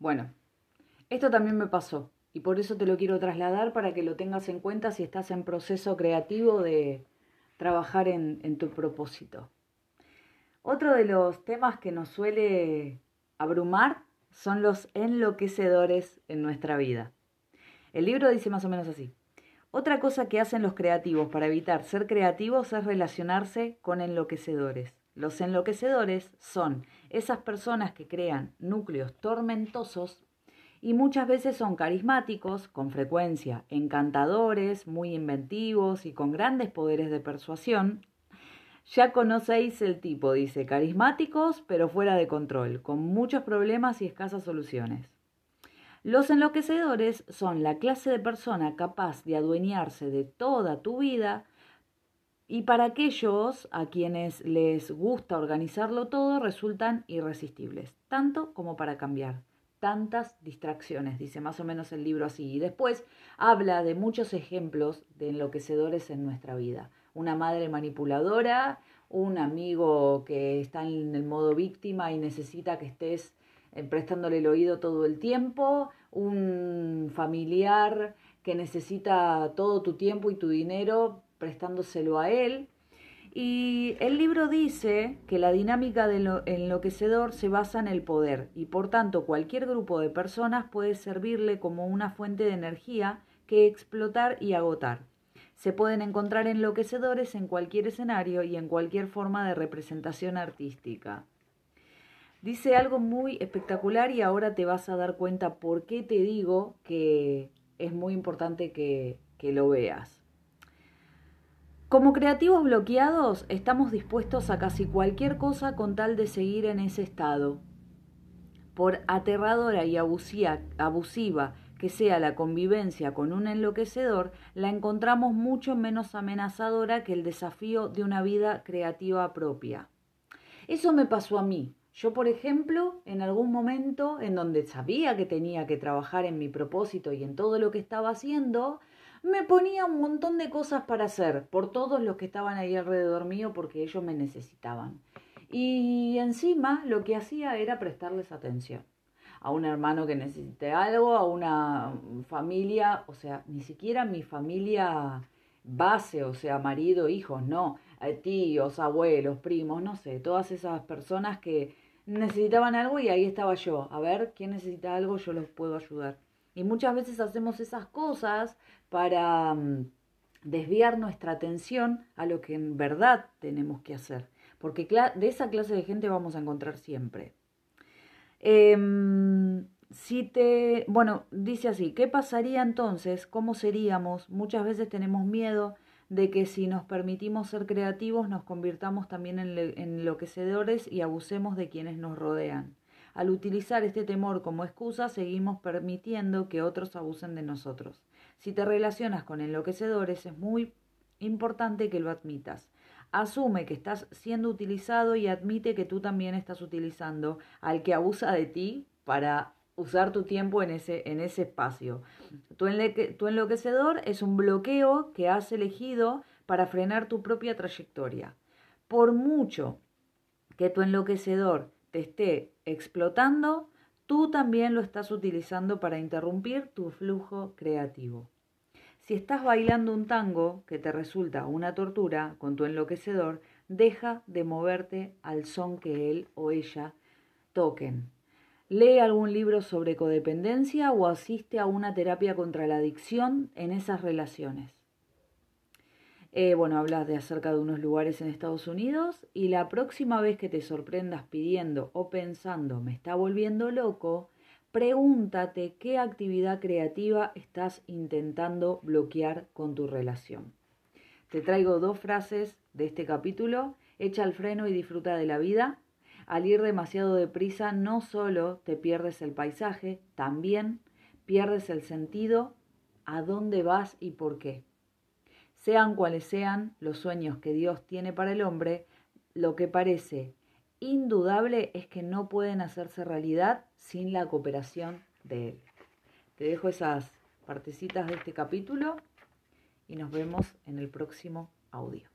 Bueno, esto también me pasó y por eso te lo quiero trasladar para que lo tengas en cuenta si estás en proceso creativo de trabajar en, tu propósito. Otro de los temas que nos suele abrumar son los enloquecedores en nuestra vida. El libro dice más o menos así. Otra cosa que hacen los creativos para evitar ser creativos es relacionarse con enloquecedores. Los enloquecedores son esas personas que crean núcleos tormentosos y muchas veces son carismáticos, con frecuencia encantadores, muy inventivos y con grandes poderes de persuasión. Ya conocéis el tipo, dice, carismáticos pero fuera de control, con muchos problemas y escasas soluciones. Los enloquecedores son la clase de persona capaz de adueñarse de toda tu vida y para aquellos a quienes les gusta organizarlo todo resultan irresistibles, tanto como para cambiar. Tantas distracciones, dice más o menos el libro así. Y después habla de muchos ejemplos de enloquecedores en nuestra vida. Una madre manipuladora, un amigo que está en el modo víctima y necesita que estés eh, prestándole el oído todo el tiempo, un familiar que necesita todo tu tiempo y tu dinero prestándoselo a él. Y el libro dice que la dinámica del enloquecedor se basa en el poder y por tanto cualquier grupo de personas puede servirle como una fuente de energía que explotar y agotar. Se pueden encontrar enloquecedores en cualquier escenario y en cualquier forma de representación artística. Dice algo muy espectacular y ahora te vas a dar cuenta por qué te digo que es muy importante que, que lo veas. Como creativos bloqueados, estamos dispuestos a casi cualquier cosa con tal de seguir en ese estado. Por aterradora y abusiva que sea la convivencia con un enloquecedor, la encontramos mucho menos amenazadora que el desafío de una vida creativa propia. Eso me pasó a mí. Yo, por ejemplo, en algún momento en donde sabía que tenía que trabajar en mi propósito y en todo lo que estaba haciendo, me ponía un montón de cosas para hacer por todos los que estaban ahí alrededor mío porque ellos me necesitaban. Y encima lo que hacía era prestarles atención a un hermano que necesite algo, a una familia, o sea, ni siquiera mi familia base, o sea, marido, hijos, no, tíos, abuelos, primos, no sé, todas esas personas que necesitaban algo y ahí estaba yo. A ver, ¿quién necesita algo? Yo los puedo ayudar. Y muchas veces hacemos esas cosas para mm, desviar nuestra atención a lo que en verdad tenemos que hacer. Porque de esa clase de gente vamos a encontrar siempre. Em, si te, bueno, dice así, ¿qué pasaría entonces? ¿Cómo seríamos? Muchas veces tenemos miedo de que si nos permitimos ser creativos nos convirtamos también en enloquecedores y abusemos de quienes nos rodean. Al utilizar este temor como excusa, seguimos permitiendo que otros abusen de nosotros. Si te relacionas con enloquecedores, es muy importante que lo admitas. Asume que estás siendo utilizado y admite que tú también estás utilizando al que abusa de ti para usar tu tiempo en ese, en ese espacio. Tu, tu enloquecedor es un bloqueo que has elegido para frenar tu propia trayectoria. Por mucho que tu enloquecedor te esté explotando, tú también lo estás utilizando para interrumpir tu flujo creativo. Si estás bailando un tango que te resulta una tortura con tu enloquecedor, deja de moverte al son que él o ella toquen. Lee algún libro sobre codependencia o asiste a una terapia contra la adicción en esas relaciones. Eh, bueno, hablas de acerca de unos lugares en Estados Unidos y la próxima vez que te sorprendas pidiendo o pensando me está volviendo loco, pregúntate qué actividad creativa estás intentando bloquear con tu relación. Te traigo dos frases de este capítulo. Echa el freno y disfruta de la vida al ir demasiado deprisa no solo te pierdes el paisaje, también pierdes el sentido a dónde vas y por qué. Sean cuales sean los sueños que Dios tiene para el hombre, lo que parece indudable es que no pueden hacerse realidad sin la cooperación de Él. Te dejo esas partecitas de este capítulo y nos vemos en el próximo audio.